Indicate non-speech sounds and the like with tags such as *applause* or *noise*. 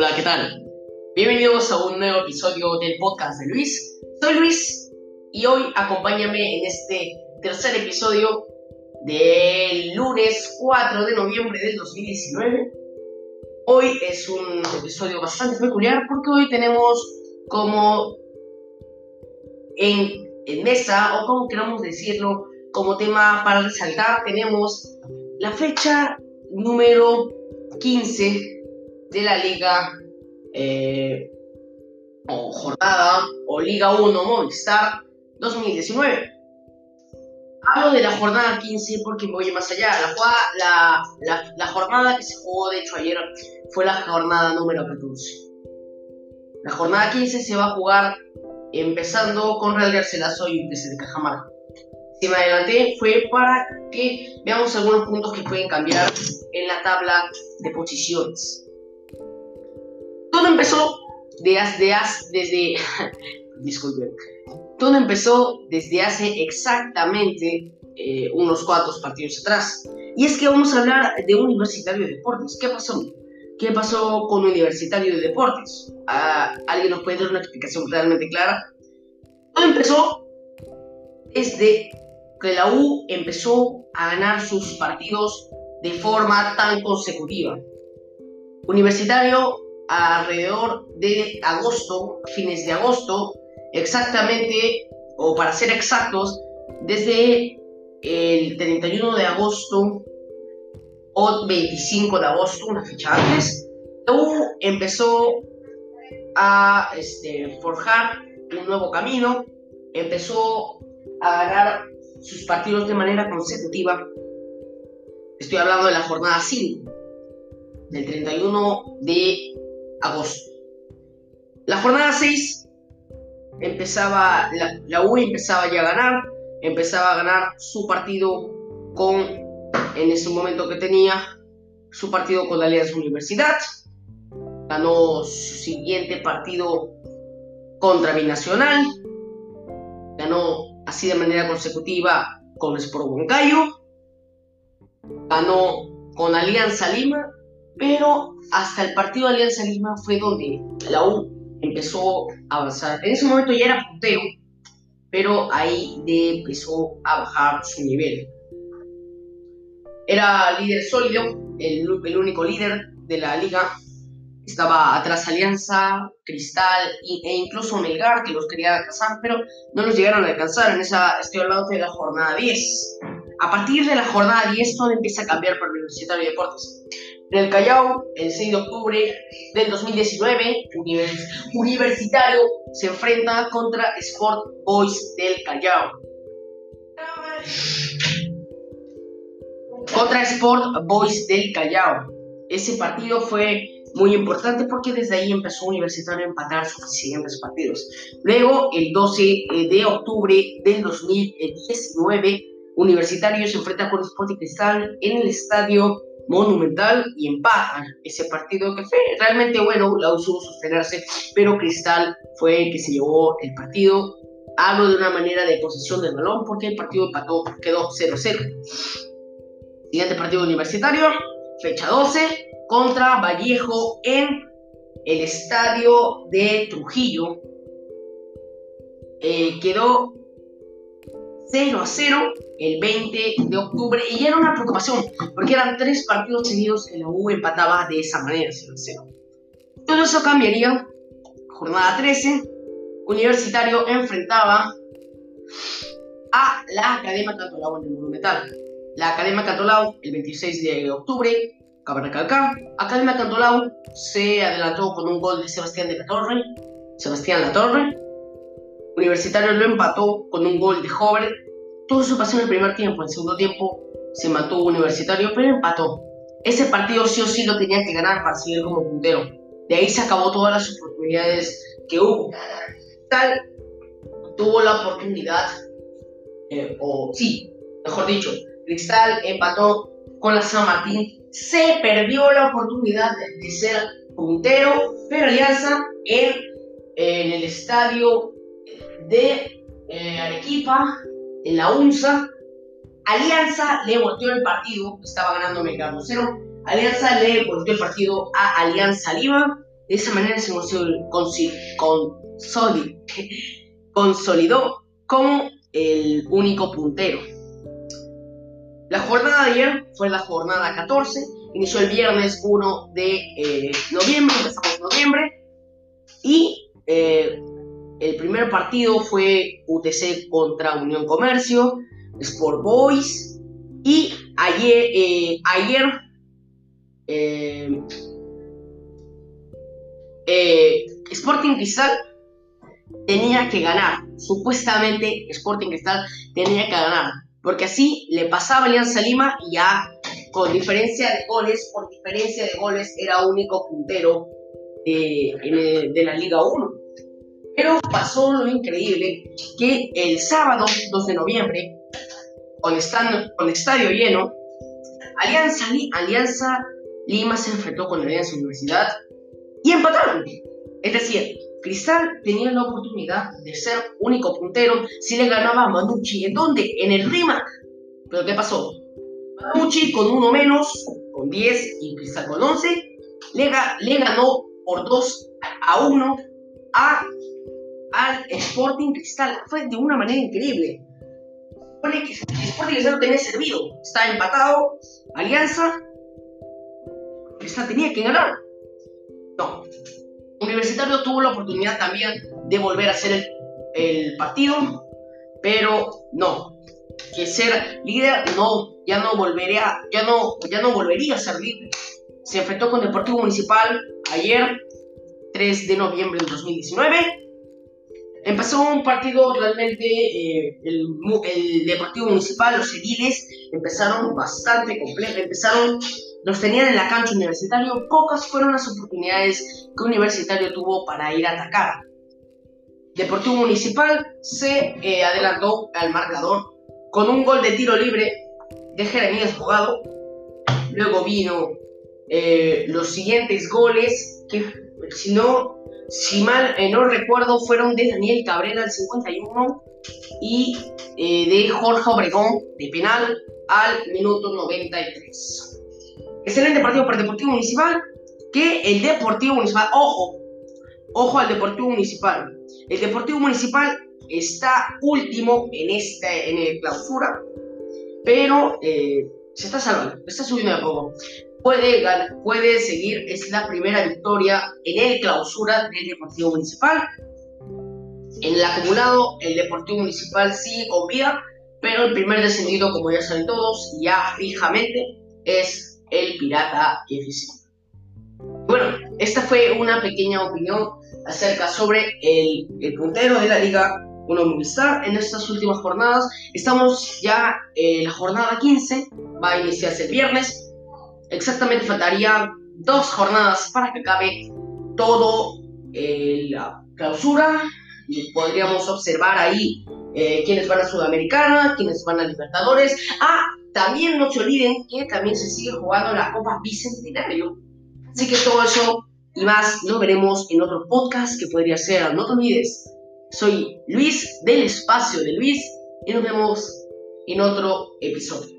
Hola, ¿qué tal? Bienvenidos a un nuevo episodio del podcast de Luis. Soy Luis y hoy acompáñame en este tercer episodio del lunes 4 de noviembre del 2019. Hoy es un episodio bastante peculiar porque hoy tenemos como en, en mesa, o como queramos decirlo, como tema para resaltar, tenemos la fecha número 15 de la Liga eh, o jornada o Liga 1 Movistar 2019. Hablo de la jornada 15 porque voy más allá. La, la, la, jornada que se jugó, de hecho, ayer fue la jornada número 14. La jornada 15 se va a jugar empezando con Real Garcilaso y UTC de Cajamarca. Si me adelanté fue para que veamos algunos puntos que pueden cambiar en la tabla de posiciones. Todo empezó de, de, desde... *laughs* disculpen. Todo empezó desde hace exactamente eh, unos cuantos partidos atrás. Y es que vamos a hablar de Universitario de Deportes. ¿Qué pasó? ¿Qué pasó con Universitario de Deportes? Ah, ¿Alguien nos puede dar una explicación realmente clara? Todo empezó desde que la U empezó a ganar sus partidos de forma tan consecutiva. Universitario alrededor de agosto, fines de agosto, exactamente, o para ser exactos, desde el 31 de agosto o 25 de agosto, una fecha antes, U empezó a este, forjar un nuevo camino, empezó a ganar sus partidos de manera consecutiva. Estoy hablando de la jornada 5, del 31 de agosto. La jornada 6 empezaba, la, U empezaba ya a ganar, empezaba a ganar su partido con, en ese momento que tenía, su partido con la Alianza Universidad, ganó su siguiente partido contra Binacional, ganó así de manera consecutiva con Sport Huancayo, ganó con Alianza Lima pero hasta el partido de Alianza Lima fue donde la U empezó a avanzar. En ese momento ya era puntero, pero ahí de empezó a bajar su nivel. Era líder sólido, el, único líder de la liga. Estaba atrás Alianza, Cristal e incluso Melgar, que los quería alcanzar, pero no los llegaron a alcanzar. En esa, estoy hablando de la jornada 10. A partir de la jornada 10 todo empieza a cambiar para el Universitario de Deportes. En el Callao, el 6 de octubre del 2019, Universitario se enfrenta contra Sport Boys del Callao. Contra Sport Boys del Callao. Ese partido fue muy importante porque desde ahí empezó Universitario a empatar sus siguientes partidos. Luego, el 12 eh, de octubre del 2019, Universitario se enfrenta con Sport Cristal en el estadio monumental y empatan ese partido que fue realmente bueno, la usó sostenerse, pero Cristal fue el que se llevó el partido. Hablo de una manera de posesión del balón porque el partido empató, quedó 0-0. Siguiente partido universitario, fecha 12, contra Vallejo en el estadio de Trujillo. Eh, quedó 0 a 0 el 20 de octubre y era una preocupación porque eran tres partidos seguidos que la U empataba de esa manera 0 a 0. Todo eso cambiaría. Jornada 13, Universitario enfrentaba a la Academia Cantolao en el Monumental. La Academia Cantolao el 26 de octubre, cabe recalcar, Academia Cantolao se adelantó con un gol de Sebastián de la Torre, Sebastián La Torre, Universitario lo empató con un gol de Hover. Todo eso pasó en el primer tiempo. En el segundo tiempo se mató Universitario, pero empató. Ese partido sí o sí lo tenía que ganar para seguir como puntero. De ahí se acabó todas las oportunidades que hubo. Tal tuvo la oportunidad, eh, o sí, mejor dicho, Cristal empató con la San Martín. Se perdió la oportunidad de ser puntero, pero Alianza en, en el estadio de eh, Arequipa, en la UNSA. Alianza le volteó el partido, estaba ganando Melgar 0. Alianza le volteó el partido a Alianza Lima De esa manera se *laughs* consolidó como el único puntero. La jornada de ayer fue la jornada 14, inició el viernes 1 de eh, noviembre, empezamos noviembre, y eh, el primer partido fue UTC contra Unión Comercio, Sport Boys, y ayer, eh, ayer Sporting Cristal tenía que ganar. Supuestamente Sporting Cristal tenía que ganar. Porque así le pasaba Alianza Lima y ya con diferencia de goles, por diferencia de goles, era único puntero de la Liga 1. Pero pasó lo increíble que el sábado 2 de noviembre, con, con estadio lleno, Alianza, Alianza Lima se enfrentó con Alianza Universidad y empataron. Es decir, Cristal tenía la oportunidad de ser único puntero si le ganaba a Manucci. ¿En dónde? En el RIMA. ¿Pero qué pasó? Manucci con uno menos, con 10 y Cristal con 11, le, le ganó por 2 a 1 a, al Sporting Cristal. Fue de una manera increíble. Que el Sporting Cristal lo tenía servido. Está empatado, Alianza. Cristal tenía que ganar. No, Universitario tuvo la oportunidad también de volver a hacer el, partido, pero no. Que ser líder no, ya no volvería, ya no, ya no volvería a ser líder. Se enfrentó con Deportivo Municipal ayer, 3 de noviembre del 2019. Empezó un partido realmente, eh, el, el, Deportivo Municipal, los ediles, empezaron bastante complejo, empezaron los tenían en la cancha universitario, pocas fueron las oportunidades que Universitario tuvo para ir a atacar. Deportivo Municipal se eh, adelantó al marcador con un gol de tiro libre de Jeremías Bogado. Luego vino eh, los siguientes goles que, si no, si mal eh, no recuerdo, fueron de Daniel Cabrera al 51 y de Jorge Obregón de penal al minuto 93. Excelente partido para el Deportivo Municipal. Que el Deportivo Municipal, ojo, ojo al Deportivo Municipal. El Deportivo Municipal está último en esta en el clausura, pero eh, se está salvando, está subiendo de poco. Puede, seguir, es la primera victoria en el clausura del Deportivo Municipal. En el acumulado, el Deportivo Municipal sigue con vida, pero el primer descendido, como ya saben todos, ya fijamente, es el pirata FC. Bueno, esta fue una pequeña opinión acerca sobre el, puntero de la Liga 1 Movistar en estas últimas jornadas. Estamos ya en la jornada 15, va a iniciarse el viernes. Exactamente faltaría dos jornadas para que acabe todo eh, la clausura. Y podríamos observar ahí eh, quiénes van a Sudamericana, quiénes van a Libertadores. Ah, también no se olviden que también se sigue jugando la Copa Bicentenario. Así que todo eso y más lo veremos en otro podcast que podría ser No olvides. Soy Luis del espacio de Luis y nos vemos en otro episodio.